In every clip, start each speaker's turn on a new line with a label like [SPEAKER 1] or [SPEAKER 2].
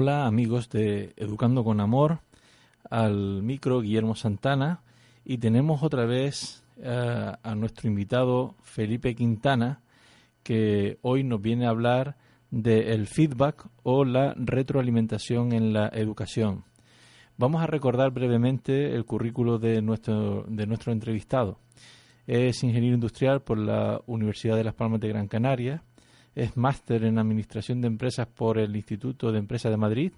[SPEAKER 1] Hola amigos de Educando con Amor, al micro Guillermo Santana y tenemos otra vez eh, a nuestro invitado Felipe Quintana que hoy nos viene a hablar del feedback o la retroalimentación en la educación. Vamos a recordar brevemente el currículo de nuestro, de nuestro entrevistado. Es ingeniero industrial por la Universidad de Las Palmas de Gran Canaria, es máster en Administración de Empresas por el Instituto de Empresas de Madrid.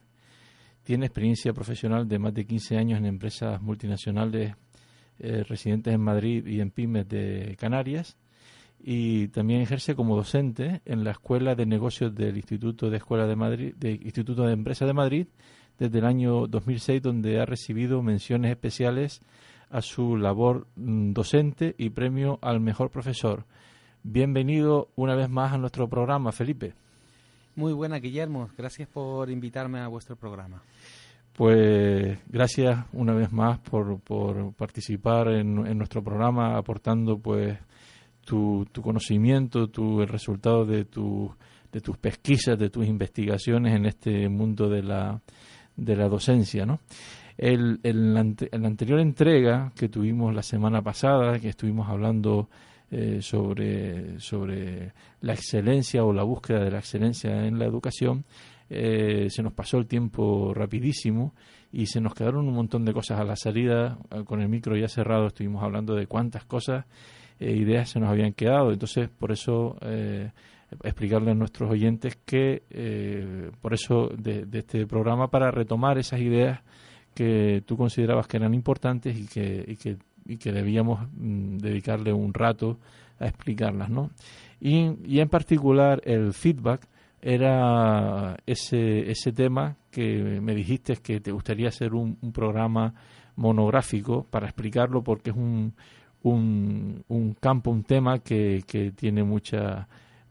[SPEAKER 1] Tiene experiencia profesional de más de 15 años en empresas multinacionales eh, residentes en Madrid y en pymes de Canarias. Y también ejerce como docente en la Escuela de Negocios del Instituto de Escuela de Madrid, de Instituto de Empresas de Madrid, desde el año 2006, donde ha recibido menciones especiales a su labor mm, docente y premio al mejor profesor. Bienvenido una vez más a nuestro programa, Felipe.
[SPEAKER 2] Muy buena, Guillermo. Gracias por invitarme a vuestro programa.
[SPEAKER 1] Pues gracias una vez más por, por participar en, en, nuestro programa, aportando pues tu, tu conocimiento, tu, el resultado de, tu, de tus pesquisas, de tus investigaciones en este mundo de la, de la docencia, ¿no? El, el, en la anterior entrega que tuvimos la semana pasada, que estuvimos hablando eh, sobre, sobre la excelencia o la búsqueda de la excelencia en la educación, eh, se nos pasó el tiempo rapidísimo y se nos quedaron un montón de cosas a la salida. Eh, con el micro ya cerrado estuvimos hablando de cuántas cosas, eh, ideas se nos habían quedado. Entonces, por eso eh, explicarle a nuestros oyentes que, eh, por eso de, de, este programa, para retomar esas ideas que tú considerabas que eran importantes y que, y que y que debíamos mm, dedicarle un rato a explicarlas, ¿no? Y, y, en particular el feedback era ese, ese tema que me dijiste que te gustaría hacer un, un programa monográfico para explicarlo porque es un, un, un campo, un tema que, que tiene mucha,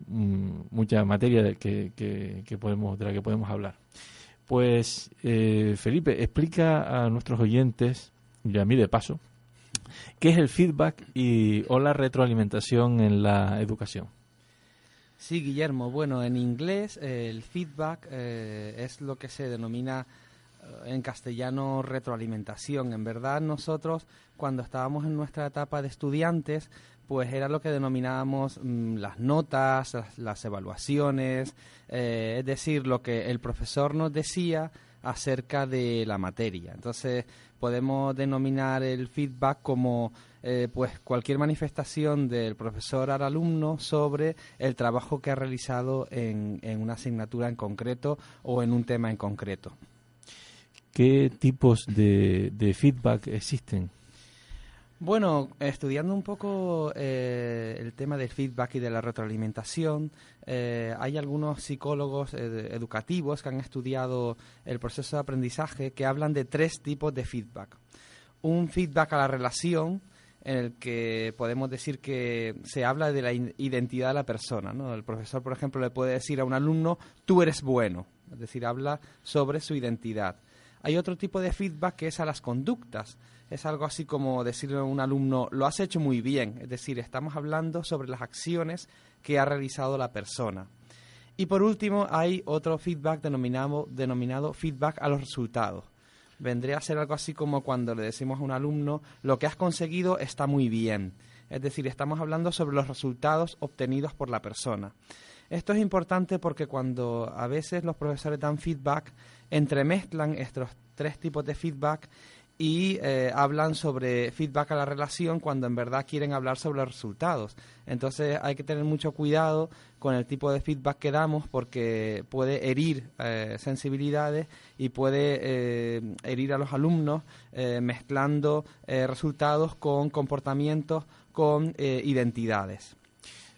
[SPEAKER 1] mm, mucha materia de, que, que, que, podemos, de la que podemos hablar. Pues, eh, Felipe, explica a nuestros oyentes, y a mí de paso, ¿Qué es el feedback y o la retroalimentación en la educación?
[SPEAKER 2] Sí, Guillermo. Bueno, en inglés eh, el feedback eh, es lo que se denomina eh, en castellano retroalimentación. En verdad nosotros cuando estábamos en nuestra etapa de estudiantes pues era lo que denominábamos mmm, las notas, las, las evaluaciones, es decir, lo que el profesor nos decía acerca de la materia. Entonces, podemos denominar el feedback como eh, pues cualquier manifestación del profesor al alumno sobre el trabajo que ha realizado en, en una asignatura en concreto o en un tema en concreto.
[SPEAKER 1] ¿Qué tipos de, de feedback existen?
[SPEAKER 2] Bueno, estudiando un poco eh, el tema del feedback y de la retroalimentación, eh, hay algunos psicólogos eh, educativos que han estudiado el proceso de aprendizaje que hablan de tres tipos de feedback. Un feedback a la relación, en el que podemos decir que se habla de la identidad de la persona. ¿no? El profesor, por ejemplo, le puede decir a un alumno, tú eres bueno, es decir, habla sobre su identidad. Hay otro tipo de feedback que es a las conductas. Es algo así como decirle a un alumno, lo has hecho muy bien. Es decir, estamos hablando sobre las acciones que ha realizado la persona. Y por último, hay otro feedback denominado, denominado feedback a los resultados vendría a ser algo así como cuando le decimos a un alumno, lo que has conseguido está muy bien. Es decir, estamos hablando sobre los resultados obtenidos por la persona. Esto es importante porque cuando a veces los profesores dan feedback, entremezclan estos tres tipos de feedback y eh, hablan sobre feedback a la relación cuando en verdad quieren hablar sobre los resultados. Entonces hay que tener mucho cuidado con el tipo de feedback que damos porque puede herir eh, sensibilidades y puede eh, herir a los alumnos mezclando resultados con comportamientos, con identidades.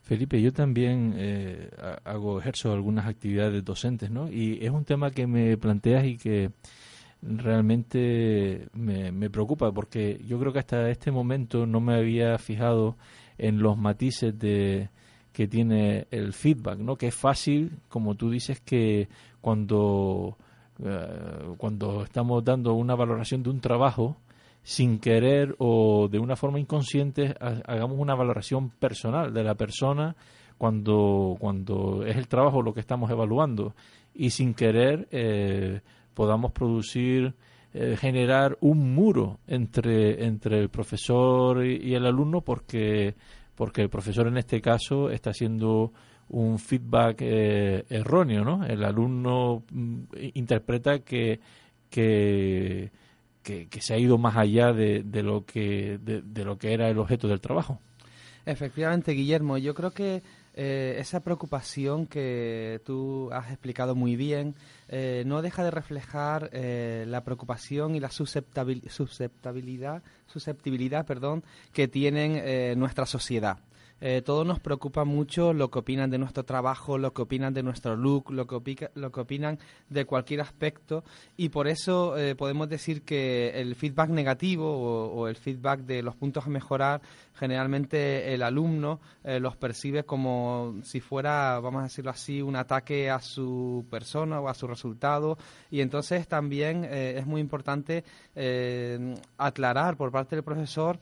[SPEAKER 1] Felipe, yo también hago, ejerzo algunas actividades docentes, ¿no? Y es un tema que me planteas y que realmente me, preocupa porque yo creo que hasta este momento no me había fijado en los matices de que tiene el feedback, ¿no? Que es fácil, como tú dices, que cuando eh, cuando estamos dando una valoración de un trabajo sin querer o de una forma inconsciente hagamos una valoración personal de la persona cuando cuando es el trabajo lo que estamos evaluando y sin querer eh, podamos producir, eh, generar un muro entre, entre el profesor y, el alumno porque, porque el profesor en este caso está haciendo un feedback eh, erróneo, ¿no? El alumno mm, interpreta que, que, que, se ha ido más allá de, de lo que, de lo que era el objeto del trabajo.
[SPEAKER 2] Efectivamente, Guillermo, yo creo que eh, esa preocupación que tú has explicado muy bien eh, no deja de reflejar eh, la preocupación y la susceptibilidad, susceptibilidad perdón, que tienen nuestra sociedad. Eh, todo nos preocupa mucho lo que opinan de nuestro trabajo, lo que opinan de nuestro look, lo que, lo que opinan de cualquier aspecto. Y por eso eh, podemos decir que el feedback negativo o, el feedback de los puntos a mejorar, generalmente el alumno eh, los percibe como si fuera, vamos a decirlo así, un ataque a su persona o a su resultado. Y entonces también es muy importante aclarar por parte del profesor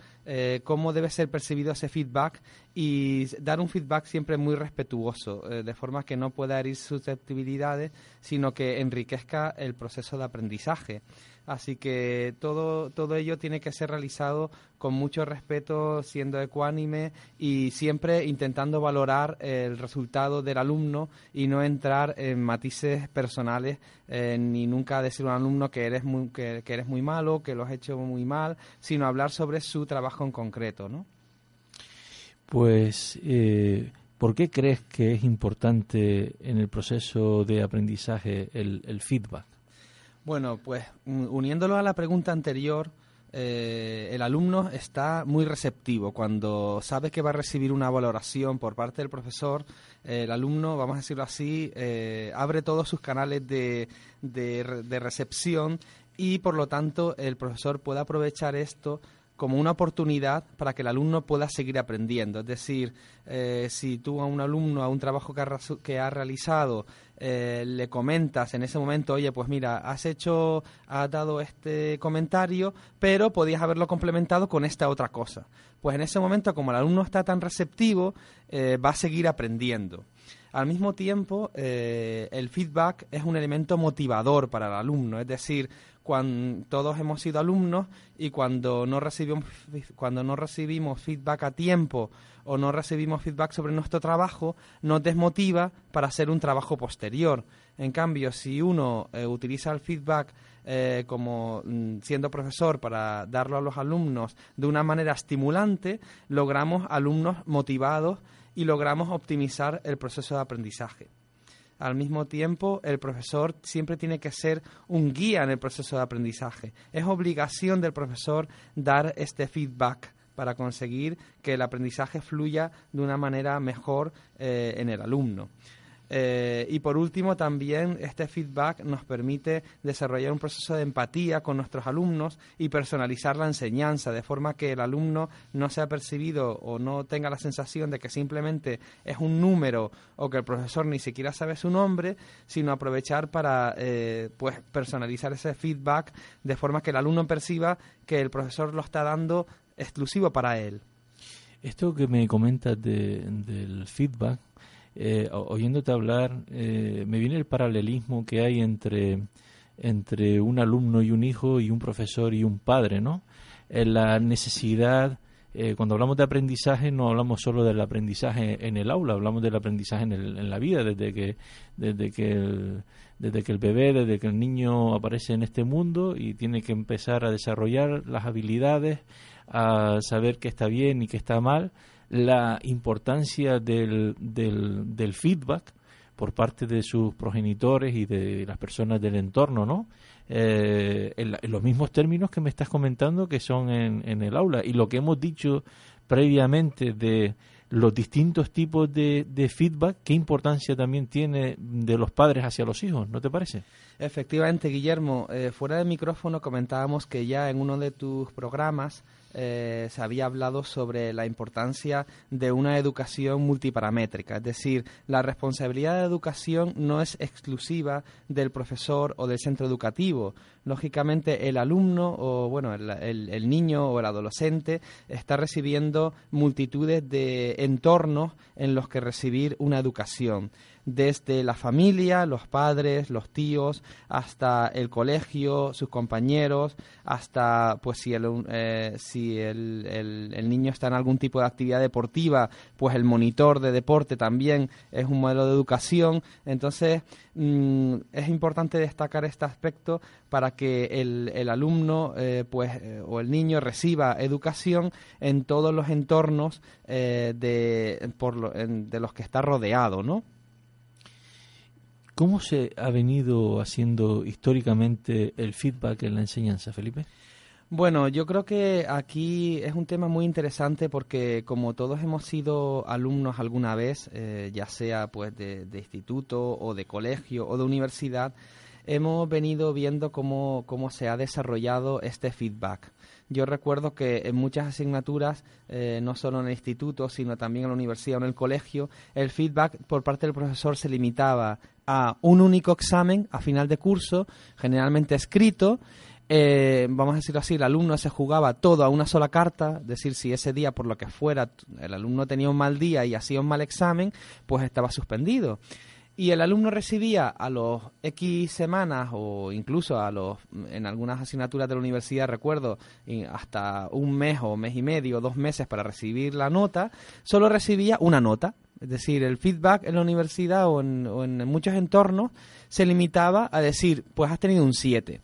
[SPEAKER 2] cómo debe ser percibido ese feedback y dar un feedback siempre muy respetuoso, eh, de forma que no pueda herir susceptibilidades, sino que enriquezca el proceso de aprendizaje. Así que todo, todo ello tiene que ser realizado con mucho respeto, siendo ecuánime y siempre intentando valorar el resultado del alumno y no entrar en matices personales eh, ni nunca decir a un alumno que eres muy, que, que eres muy malo, que lo has hecho muy mal, sino hablar sobre su trabajo en concreto, ¿no?
[SPEAKER 1] Pues, eh, ¿por qué crees que es importante en el proceso de aprendizaje el, feedback?
[SPEAKER 2] Bueno, pues uniéndolo a la pregunta anterior, eh, el alumno está muy receptivo. Cuando sabe que va a recibir una valoración por parte del profesor, el alumno, vamos a decirlo así, eh, abre todos sus canales de, de recepción y por lo tanto el profesor puede aprovechar esto como una oportunidad para que el alumno pueda seguir aprendiendo. Es decir, eh, si tú a un alumno, a un trabajo que ha, realizado, eh, le comentas en ese momento, oye, pues mira, has hecho, has dado este comentario, pero podías haberlo complementado con esta otra cosa. Pues en ese momento, como el alumno está tan receptivo, eh, va a seguir aprendiendo. Al mismo tiempo, el feedback es un elemento motivador para el alumno, es decir, cuando todos hemos sido alumnos y cuando no recibimos cuando no recibimos feedback a tiempo o no recibimos feedback sobre nuestro trabajo nos desmotiva para hacer un trabajo posterior. En cambio si uno eh, utiliza el feedback eh, como mm, siendo profesor para darlo a los alumnos de una manera estimulante logramos alumnos motivados y logramos optimizar el proceso de aprendizaje al mismo tiempo el profesor siempre tiene que ser un guía en el proceso de aprendizaje. Es obligación del profesor dar este feedback para conseguir que el aprendizaje fluya de una manera mejor eh, en el alumno. Eh, y por último, también este feedback nos permite desarrollar un proceso de empatía con nuestros alumnos y personalizar la enseñanza, de forma que el alumno no sea percibido o no tenga la sensación de que simplemente es un número o que el profesor ni siquiera sabe su nombre, sino aprovechar para eh, pues personalizar ese feedback de forma que el alumno perciba que el profesor lo está dando exclusivo para él.
[SPEAKER 1] Esto que me comentas del feedback, eh, oyéndote hablar, eh, me viene el paralelismo que hay entre, entre un alumno y un hijo y un profesor y un padre, ¿no? En la necesidad, eh, cuando hablamos de aprendizaje, no hablamos solo del aprendizaje en el aula, hablamos del aprendizaje en, en la vida, desde que, desde que el, desde que el bebé, desde que el niño aparece en este mundo y tiene que empezar a desarrollar las habilidades, a saber qué está bien y qué está mal, la importancia del, del, feedback por parte de sus progenitores y de las personas del entorno, ¿no? Eh, en, los mismos términos que me estás comentando que son en, en el aula y lo que hemos dicho previamente de los distintos tipos de, de, feedback, qué importancia también tiene de los padres hacia los hijos, ¿no te parece?
[SPEAKER 2] Efectivamente, Guillermo, eh, fuera de micrófono comentábamos que ya en uno de tus programas eh, se había hablado sobre la importancia de una educación multiparamétrica, es decir, la responsabilidad de educación no es exclusiva del profesor o del centro educativo. Lógicamente, el alumno o bueno, el niño o el adolescente está recibiendo multitudes de entornos en los que recibir una educación desde la familia, los padres, los tíos, hasta el colegio, sus compañeros, hasta pues si el, eh, si el, el, niño está en algún tipo de actividad deportiva, pues el monitor de deporte también es un modelo de educación. Entonces mm, es importante destacar este aspecto para que el, el alumno eh, pues eh, o el niño reciba educación en todos los entornos de, por de los que está rodeado, ¿no?
[SPEAKER 1] ¿Cómo se ha venido haciendo históricamente el feedback en la enseñanza, Felipe?
[SPEAKER 2] Bueno, yo creo que aquí es un tema muy interesante porque como todos hemos sido alumnos alguna vez, eh, ya sea pues de, instituto o de colegio o de universidad, hemos venido viendo cómo, cómo se ha desarrollado este feedback. Yo recuerdo que en muchas asignaturas, eh, no solo en el instituto, sino también en la universidad o en el colegio, el feedback por parte del profesor se limitaba a un único examen a final de curso, generalmente escrito. Eh, vamos a decirlo así, el alumno se jugaba todo a una sola carta, es decir, si ese día por lo que fuera el alumno tenía un mal día y hacía un mal examen, pues estaba suspendido y el alumno recibía a los X semanas o incluso a los en algunas asignaturas de la universidad recuerdo hasta un mes o mes y medio, dos meses para recibir la nota, solo recibía una nota. Es decir, el feedback en la universidad o en, muchos entornos se limitaba a decir, pues has tenido un 7.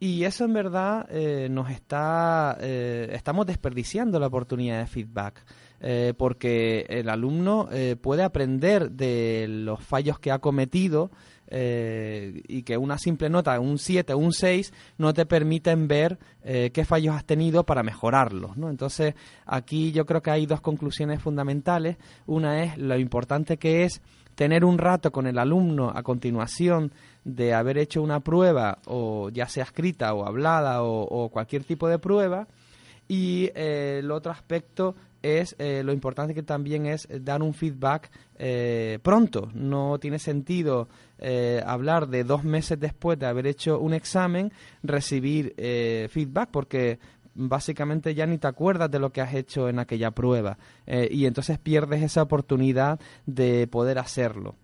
[SPEAKER 2] Y eso en verdad eh, nos está, eh, estamos desperdiciando la oportunidad de feedback. Eh, porque el alumno eh, puede aprender de los fallos que ha cometido eh, y que una simple nota, un 7 o un 6, no te permiten ver qué fallos has tenido para mejorarlos. ¿no? Entonces, aquí yo creo que hay dos conclusiones fundamentales. Una es lo importante que es tener un rato con el alumno a continuación de haber hecho una prueba, o ya sea escrita o hablada o, cualquier tipo de prueba. Y el otro aspecto es eh, lo importante que también es dar un feedback eh, pronto. No tiene sentido eh, hablar de dos meses después de haber hecho un examen, recibir feedback, porque básicamente ya ni te acuerdas de lo que has hecho en aquella prueba y entonces pierdes esa oportunidad de poder hacerlo.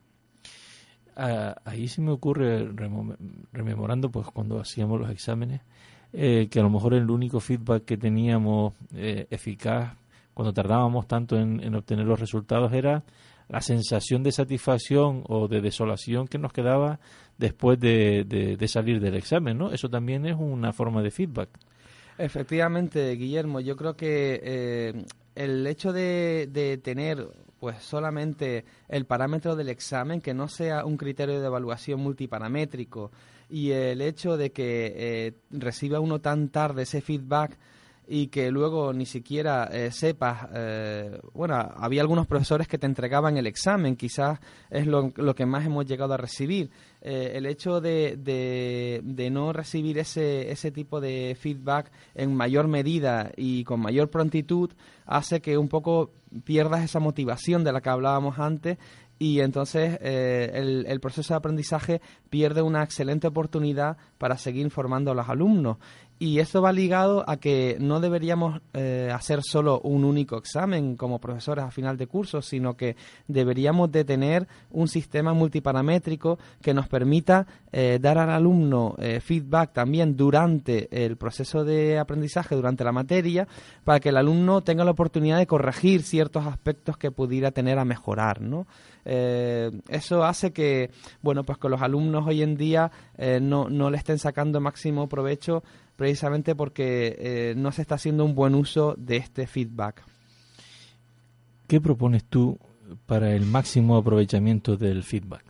[SPEAKER 1] Ah, ahí sí me ocurre, rememorando pues cuando hacíamos los exámenes, que a lo mejor el único feedback que teníamos eficaz cuando tardábamos tanto en, obtener los resultados era la sensación de satisfacción o de desolación que nos quedaba después de, salir del examen, ¿no? Eso también es una forma de feedback.
[SPEAKER 2] Efectivamente, Guillermo, yo creo que eh, el hecho de, tener pues solamente el parámetro del examen, que no sea un criterio de evaluación multiparamétrico, y el hecho de que eh, reciba uno tan tarde ese feedback y que luego ni siquiera eh, sepas, eh, bueno, había algunos profesores que te entregaban el examen, quizás es lo, que más hemos llegado a recibir. Eh, el hecho de, de, no recibir ese, ese tipo de feedback en mayor medida y con mayor prontitud hace que un poco pierdas esa motivación de la que hablábamos antes y entonces el, el, proceso de aprendizaje pierde una excelente oportunidad para seguir formando a los alumnos. Y esto va ligado a que no deberíamos eh, hacer solo un único examen como profesores a final de curso, sino que deberíamos de tener un sistema multiparamétrico que nos permita eh, dar al alumno eh, feedback también durante el proceso de aprendizaje, durante la materia, para que el alumno tenga la oportunidad de corregir ciertos aspectos que pudiera tener a mejorar, ¿no? eso hace que, bueno, pues que los alumnos hoy en día no, no le estén sacando máximo provecho precisamente porque eh, no se está haciendo un buen uso de este feedback.
[SPEAKER 1] ¿Qué propones tú para el máximo aprovechamiento del feedback?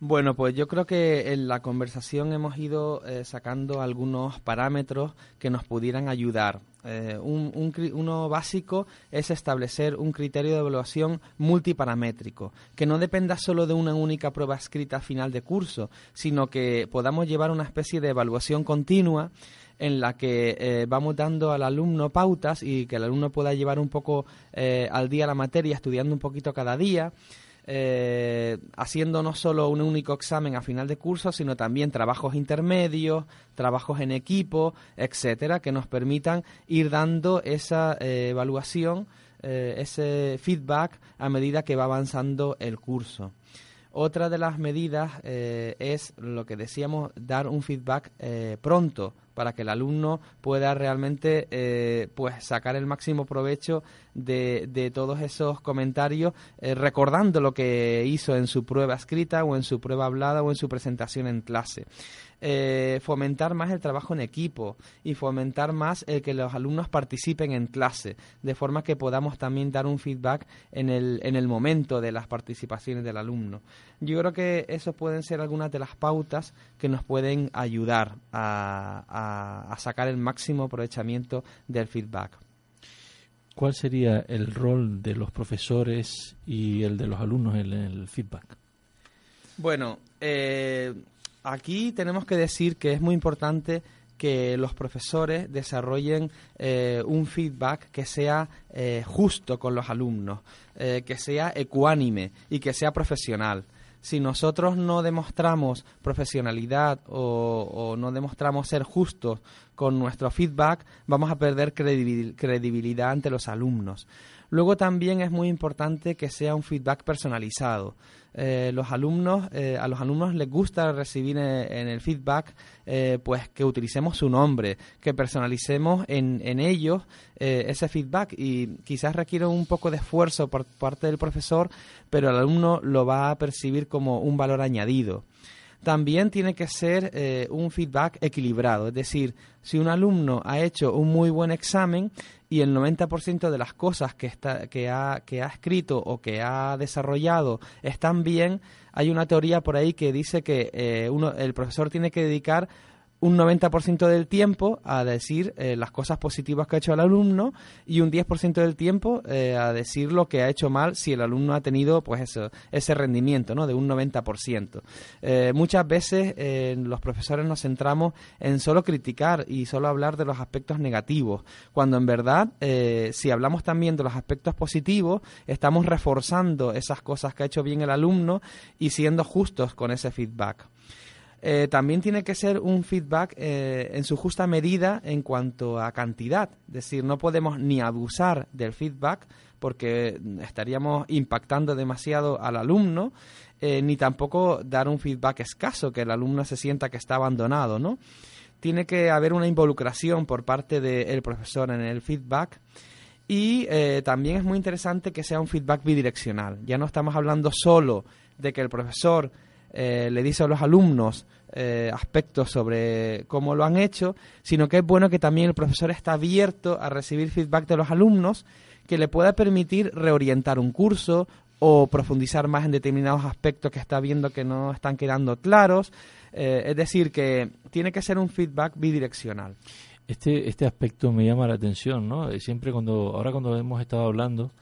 [SPEAKER 2] Bueno, pues yo creo que en la conversación hemos ido eh, sacando algunos parámetros que nos pudieran ayudar. Eh, un, uno básico es establecer un criterio de evaluación multiparamétrico, que no dependa solo de una única prueba escrita final de curso, sino que podamos llevar una especie de evaluación continua en la que eh, vamos dando al alumno pautas y que el alumno pueda llevar un poco al día la materia, estudiando un poquito cada día eh, haciendo no solo un único examen a final de curso, sino también trabajos intermedios, trabajos en equipo, etcétera, que nos permitan ir dando esa eh, evaluación, eh, ese feedback a medida que va avanzando el curso. Otra de las medidas es lo que decíamos, dar un feedback pronto para que el alumno pueda realmente eh, pues sacar el máximo provecho de, de todos esos comentarios, eh, recordando lo que hizo en su prueba escrita o en su prueba hablada o en su presentación en clase. Eh, fomentar más el trabajo en equipo y fomentar más el que los alumnos participen en clase, de forma que podamos también dar un feedback en el, en el momento de las participaciones del alumno. Yo creo que eso pueden ser algunas de las pautas que nos pueden ayudar a, sacar el máximo aprovechamiento del feedback.
[SPEAKER 1] ¿Cuál sería el rol de los profesores y el de los alumnos en el feedback?
[SPEAKER 2] Bueno, eh, aquí tenemos que decir que es muy importante que los profesores desarrollen eh, un feedback que sea eh, justo con los alumnos, eh, que sea ecuánime y que sea profesional. Si nosotros no demostramos profesionalidad o, o no demostramos ser justos con nuestro feedback, vamos a perder credibilidad ante los alumnos. Luego también es muy importante que sea un feedback personalizado. Eh, los alumnos, eh, a los alumnos les gusta recibir eh, en, el feedback pues que utilicemos su nombre, que personalicemos en, en ellos ese feedback y quizás requiere un poco de esfuerzo por parte del profesor, pero el alumno lo va a percibir como un valor añadido también tiene que ser eh, un feedback equilibrado. Es decir, si un alumno ha hecho un muy buen examen y el 90% de las cosas que, está, que, ha, que ha escrito o que ha desarrollado están bien, hay una teoría por ahí que dice que eh, uno, el profesor tiene que dedicar un 90% del tiempo a decir eh, las cosas positivas que ha hecho el alumno y un 10% del tiempo eh, a decir lo que ha hecho mal si el alumno ha tenido pues eso, ese rendimiento ¿no? de un 90%. Eh, muchas veces los profesores nos centramos en solo criticar y solo hablar de los aspectos negativos, cuando en verdad si hablamos también de los aspectos positivos, estamos reforzando esas cosas que ha hecho bien el alumno y siendo justos con ese feedback. Eh, también tiene que ser un feedback eh, en su justa medida en cuanto a cantidad. Es decir, no podemos ni abusar del feedback porque estaríamos impactando demasiado al alumno, eh, ni tampoco dar un feedback escaso, que el alumno se sienta que está abandonado, ¿no? Tiene que haber una involucración por parte del profesor en el feedback. Y también es muy interesante que sea un feedback bidireccional. Ya no estamos hablando solo de que el profesor le dice a los alumnos eh, aspectos sobre cómo lo han hecho, sino que es bueno que también el profesor está abierto a recibir feedback de los alumnos que le pueda permitir reorientar un curso o profundizar más en determinados aspectos que está viendo que no están quedando claros. Eh, es decir, que tiene que ser un feedback bidireccional.
[SPEAKER 1] Este, este aspecto me llama la atención, ¿no? Siempre cuando, ahora cuando hemos estado hablando,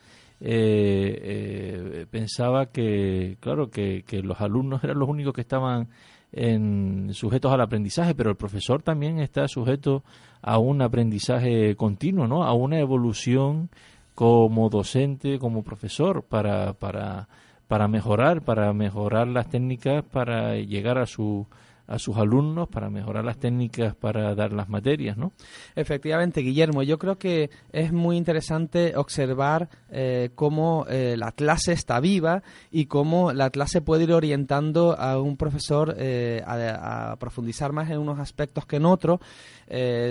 [SPEAKER 1] eh, eh, pensaba que, claro, que, que, los alumnos eran los únicos que estaban en, sujetos al aprendizaje, pero el profesor también está sujeto a un aprendizaje continuo, ¿no? A una evolución como docente, como profesor, para, para, para mejorar, para mejorar las técnicas, para llegar a su a sus alumnos para mejorar las técnicas para dar las materias, ¿no?
[SPEAKER 2] Efectivamente, Guillermo, yo creo que es muy interesante observar eh, cómo eh, la clase está viva y cómo la clase puede ir orientando a un profesor eh, a, profundizar más en unos aspectos que en otros.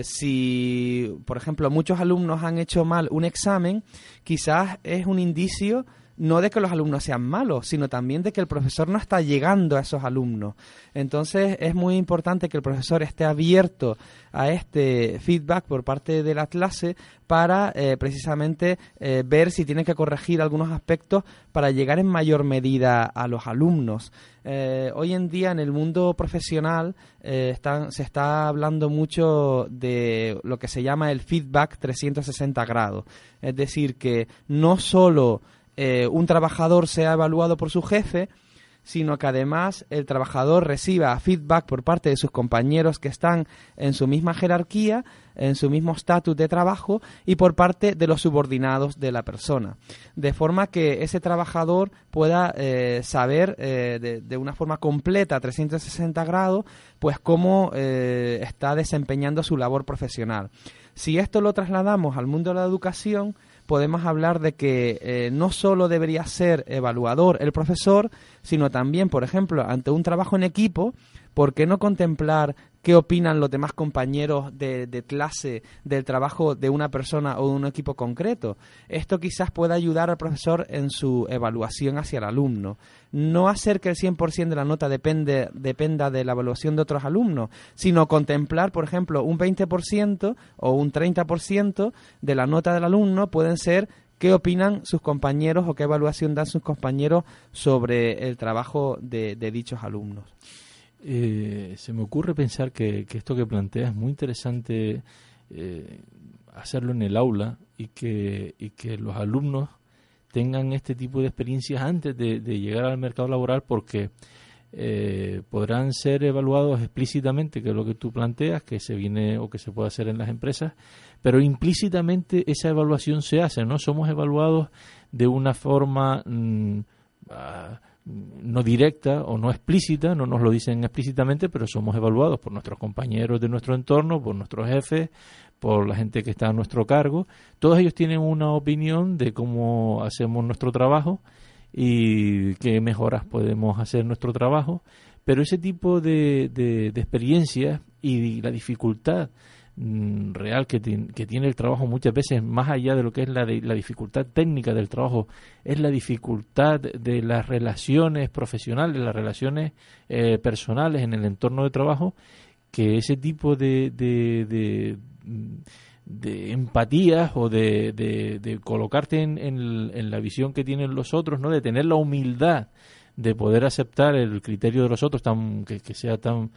[SPEAKER 2] si, por ejemplo, muchos alumnos han hecho mal un examen, quizás es un indicio no de que los alumnos sean malos, sino también de que el profesor no está llegando a esos alumnos. Entonces es muy importante que el profesor esté abierto a este feedback por parte de la clase para eh, precisamente eh, ver si tiene que corregir algunos aspectos para llegar en mayor medida a los alumnos. Eh, hoy en día en el mundo profesional se está hablando mucho de lo que se llama el feedback 360 grados. Es decir, que no solo eh, un trabajador sea evaluado por su jefe, sino que además el trabajador reciba feedback por parte de sus compañeros que están en su misma jerarquía, en su mismo estatus de trabajo y por parte de los subordinados de la persona. De forma que ese trabajador pueda eh, saber eh, de, una forma completa, 360 grados, pues cómo está desempeñando su labor profesional. Si esto lo trasladamos al mundo de la educación, podemos hablar de que eh, no solo debería ser evaluador el profesor, sino también, por ejemplo, ante un trabajo en equipo, ¿por qué no contemplar qué opinan los demás compañeros de, clase del trabajo de una persona o de un equipo concreto? Esto quizás pueda ayudar al profesor en su evaluación hacia el alumno. No hacer que el 100% de la nota depende, dependa de la evaluación de otros alumnos, sino contemplar, por ejemplo, un 20% o un 30% de la nota del alumno pueden ser qué opinan sus compañeros o qué evaluación dan sus compañeros sobre el trabajo de dichos alumnos.
[SPEAKER 1] Eh, se me ocurre pensar que, esto que plantea es muy interesante eh, hacerlo en el aula y que, y que los alumnos tengan este tipo de experiencias antes de, llegar al mercado laboral porque eh, podrán ser evaluados explícitamente, que es lo que tú planteas, que se viene o que se puede hacer en las empresas, pero implícitamente esa evaluación se hace, ¿no? Somos evaluados de una forma... Mm, ah, no directa o no explícita, no nos lo dicen explícitamente, pero somos evaluados por nuestros compañeros de nuestro entorno, por nuestros jefes, por la gente que está a nuestro cargo. Todos ellos tienen una opinión de cómo hacemos nuestro trabajo y qué mejoras podemos hacer nuestro trabajo, pero ese tipo de, de, de experiencias y la dificultad real que, que, tiene el trabajo muchas veces, más allá de lo que es la, la dificultad técnica del trabajo, es la dificultad de las relaciones profesionales, las relaciones eh, personales en el entorno de trabajo, que ese tipo de, de, de, de empatías o de, colocarte en, en, la visión que tienen los otros, ¿no? de tener la humildad de poder aceptar el criterio de los otros tan que, que sea tan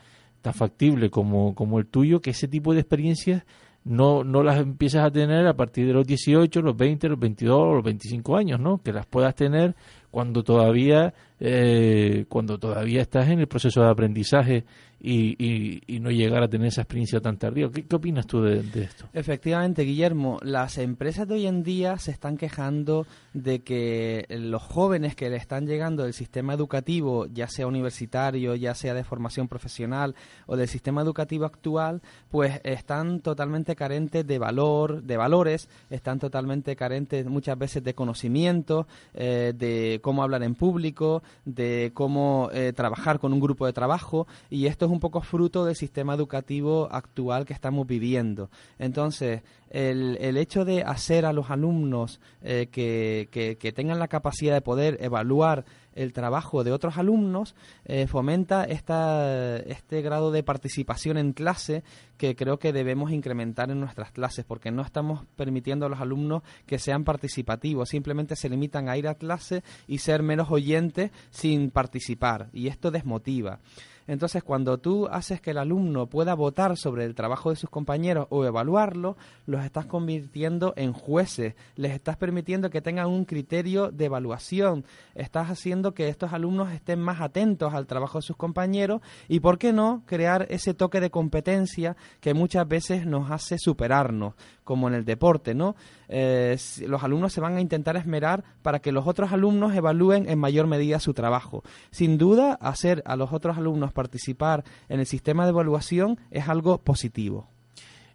[SPEAKER 1] tan factible como, como el tuyo, que ese tipo de experiencias no, no las empiezas a tener a partir de los 18, los 20, los 22, los 25 años, ¿no? Que las puedas tener cuando todavía, eh, cuando todavía estás en el proceso de aprendizaje y, y, no llegar a tener esa experiencia tan tardía. ¿Qué, opinas tú de, esto?
[SPEAKER 2] Efectivamente, Guillermo, las empresas de hoy en día se están quejando de que los jóvenes que le están llegando del sistema educativo, ya sea universitario, ya sea de formación profesional o del sistema educativo actual, pues están totalmente carentes de valor, de valores, están totalmente carentes muchas veces de conocimiento, eh, de cómo hablar en público, de cómo eh, trabajar con un grupo de trabajo y esto es un poco fruto del sistema educativo actual que estamos viviendo. Entonces, el, el hecho de hacer a los alumnos eh, que, que, tengan la capacidad de poder evaluar el trabajo de otros alumnos eh, fomenta esta, este grado de participación en clase que creo que debemos incrementar en nuestras clases porque no estamos permitiendo a los alumnos que sean participativos, simplemente se limitan a ir a clase y ser menos oyentes sin participar y esto desmotiva. Entonces, cuando tú haces que el alumno pueda votar sobre el trabajo de sus compañeros o evaluarlo, los estás convirtiendo en jueces, les estás permitiendo que tengan un criterio de evaluación, estás haciendo que estos alumnos estén más atentos al trabajo de sus compañeros y, ¿por qué no?, crear ese toque de competencia que muchas veces nos hace superarnos, como en el deporte, ¿no? Eh, los alumnos se van a intentar esmerar para que los otros alumnos evalúen en mayor medida su trabajo. Sin duda, hacer a los otros alumnos participar en el sistema de evaluación es algo positivo.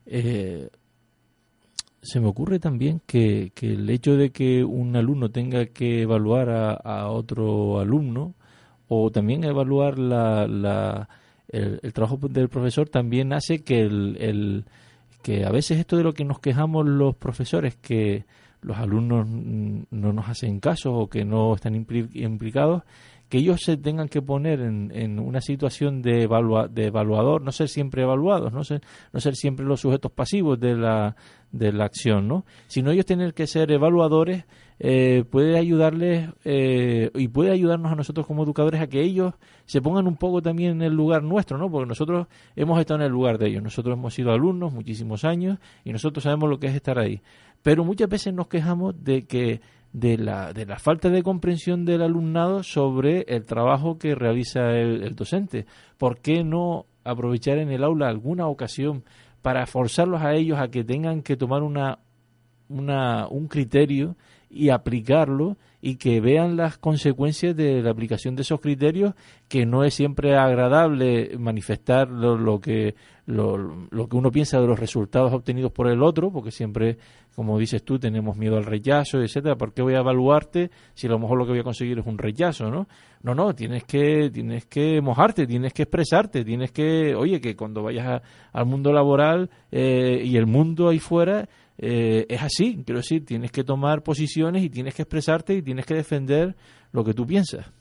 [SPEAKER 1] Eh, se me ocurre también que, el hecho de que un alumno tenga que evaluar a, otro alumno o también evaluar la, el, trabajo del profesor también hace que el, que a veces esto de lo que nos quejamos los profesores que los alumnos no nos hacen caso o que no están implicados que ellos se tengan que poner en, en una situación de, de evaluador, no ser siempre evaluados, no ser, no ser siempre los sujetos pasivos de la, de la acción, ¿no? Sino ellos tener que ser evaluadores, eh, puede ayudarles eh, y puede ayudarnos a nosotros como educadores a que ellos se pongan un poco también en el lugar nuestro, ¿no? Porque nosotros hemos estado en el lugar de ellos, nosotros hemos sido alumnos muchísimos años y nosotros sabemos lo que es estar ahí. Pero muchas veces nos quejamos de que de la, de la falta de comprensión del alumnado sobre el trabajo que realiza el, docente. ¿Por qué no aprovechar en el aula alguna ocasión para forzarlos a ellos a que tengan que tomar una, una, un criterio y aplicarlo y que vean las consecuencias de la aplicación de esos criterios, que no es siempre agradable manifestar lo, que lo, lo, que uno piensa de los resultados obtenidos por el otro, porque siempre, como dices tú, tenemos miedo al rechazo, etcétera. ¿Por qué voy a evaluarte si a lo mejor lo que voy a conseguir es un rechazo, no? No, no, tienes que tienes que mojarte, tienes que expresarte, tienes que, oye, que cuando vayas al mundo laboral eh, y el mundo ahí fuera eh, es así, quiero decir, tienes que tomar posiciones y tienes que expresarte y tienes que defender lo que tú piensas.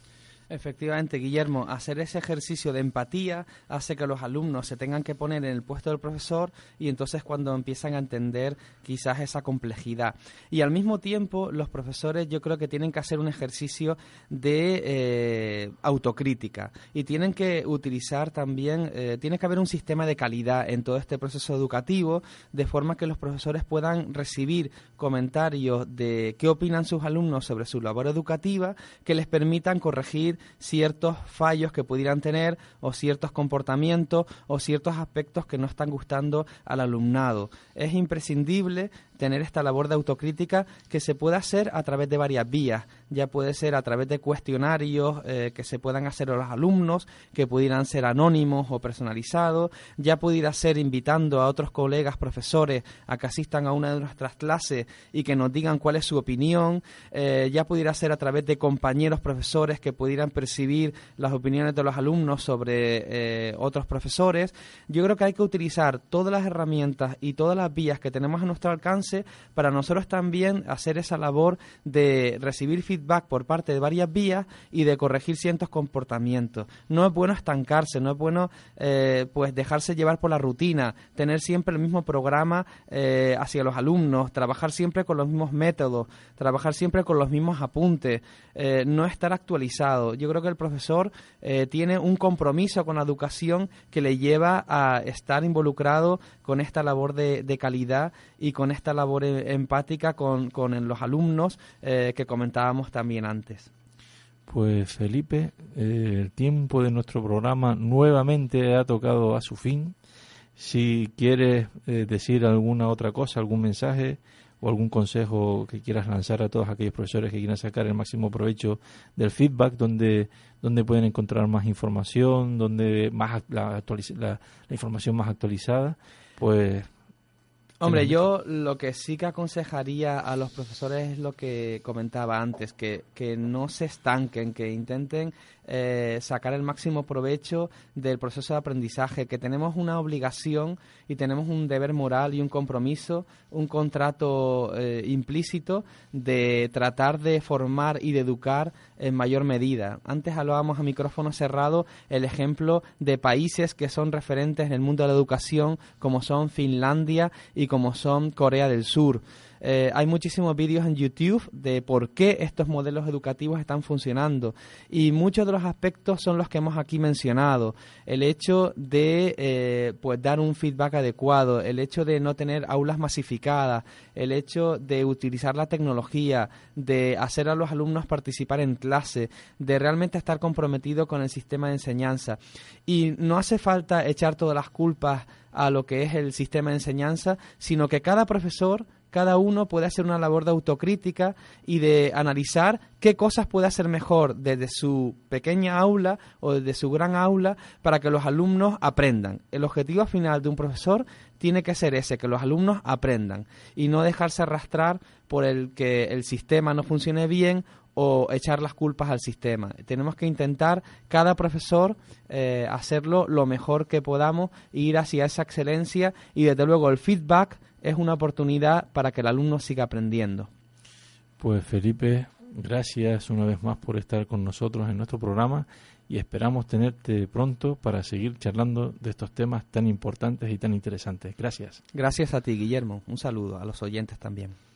[SPEAKER 2] Efectivamente, Guillermo, hacer ese ejercicio de empatía hace que los alumnos se tengan que poner en el puesto del profesor y entonces cuando empiezan a entender quizás esa complejidad. Y al mismo tiempo, los profesores yo creo que tienen que hacer un ejercicio de eh, autocrítica y tienen que utilizar también, eh, tiene que haber un sistema de calidad en todo este proceso educativo de forma que los profesores puedan recibir comentarios de qué opinan sus alumnos sobre su labor educativa que les permitan corregir ciertos fallos que pudieran tener o ciertos comportamientos o ciertos aspectos que no están gustando al alumnado. Es imprescindible tener esta labor de autocrítica que se puede hacer a través de varias vías. Ya puede ser a través de cuestionarios eh, que se puedan hacer a los alumnos, que pudieran ser anónimos o personalizados. Ya pudiera ser invitando a otros colegas profesores a que asistan a una de nuestras clases y que nos digan cuál es su opinión. Eh, ya pudiera ser a través de compañeros profesores que pudieran percibir las opiniones de los alumnos sobre eh, otros profesores. Yo creo que hay que utilizar todas las herramientas y todas las vías que tenemos a nuestro alcance para nosotros también hacer esa labor de recibir feedback por parte de varias vías y de corregir ciertos comportamientos. No es bueno estancarse, no es bueno eh, pues dejarse llevar por la rutina, tener siempre el mismo programa eh, hacia los alumnos, trabajar siempre con los mismos métodos, trabajar siempre con los mismos apuntes, eh, no estar actualizado. Yo creo que el profesor tiene un compromiso con la educación que le lleva a estar involucrado con esta labor de, de calidad y con esta labor e, empática con, con los alumnos eh, que comentábamos también antes.
[SPEAKER 1] Pues Felipe, eh, el tiempo de nuestro programa nuevamente ha tocado a su fin. Si quieres eh, decir alguna otra cosa, algún mensaje o algún consejo que quieras lanzar a todos aquellos profesores que quieran sacar el máximo provecho del feedback, donde, donde pueden encontrar más información, donde más la, la información más actualizada, pues
[SPEAKER 2] Hombre, yo lo que sí que aconsejaría a los profesores es lo que comentaba antes, que, que no se estanquen, que intenten eh, sacar el máximo provecho del proceso de aprendizaje, que tenemos una obligación y tenemos un deber moral y un compromiso, un contrato eh, implícito de tratar de formar y de educar en mayor medida. Antes hablábamos a micrófono cerrado el ejemplo de países que son referentes en el mundo de la educación, como son Finlandia y como son Corea del Sur. Eh, hay muchísimos vídeos en YouTube de por qué estos modelos educativos están funcionando y muchos de los aspectos son los que hemos aquí mencionado. El hecho de eh, pues dar un feedback adecuado, el hecho de no tener aulas masificadas, el hecho de utilizar la tecnología, de hacer a los alumnos participar en clase, de realmente estar comprometido con el sistema de enseñanza. Y no hace falta echar todas las culpas a lo que es el sistema de enseñanza, sino que cada profesor cada uno puede hacer una labor de autocrítica y de analizar qué cosas puede hacer mejor desde su pequeña aula o desde su gran aula para que los alumnos aprendan. El objetivo final de un profesor tiene que ser ese, que los alumnos aprendan y no dejarse arrastrar por el que el sistema no funcione bien o echar las culpas al sistema. Tenemos que intentar cada profesor eh, hacerlo lo mejor que podamos, ir hacia esa excelencia y desde luego el feedback es una oportunidad para que el alumno siga aprendiendo.
[SPEAKER 1] Pues Felipe, gracias una vez más por estar con nosotros en nuestro programa y esperamos tenerte pronto para seguir charlando de estos temas tan importantes y tan interesantes. Gracias.
[SPEAKER 2] Gracias a ti, Guillermo. Un saludo a los oyentes también.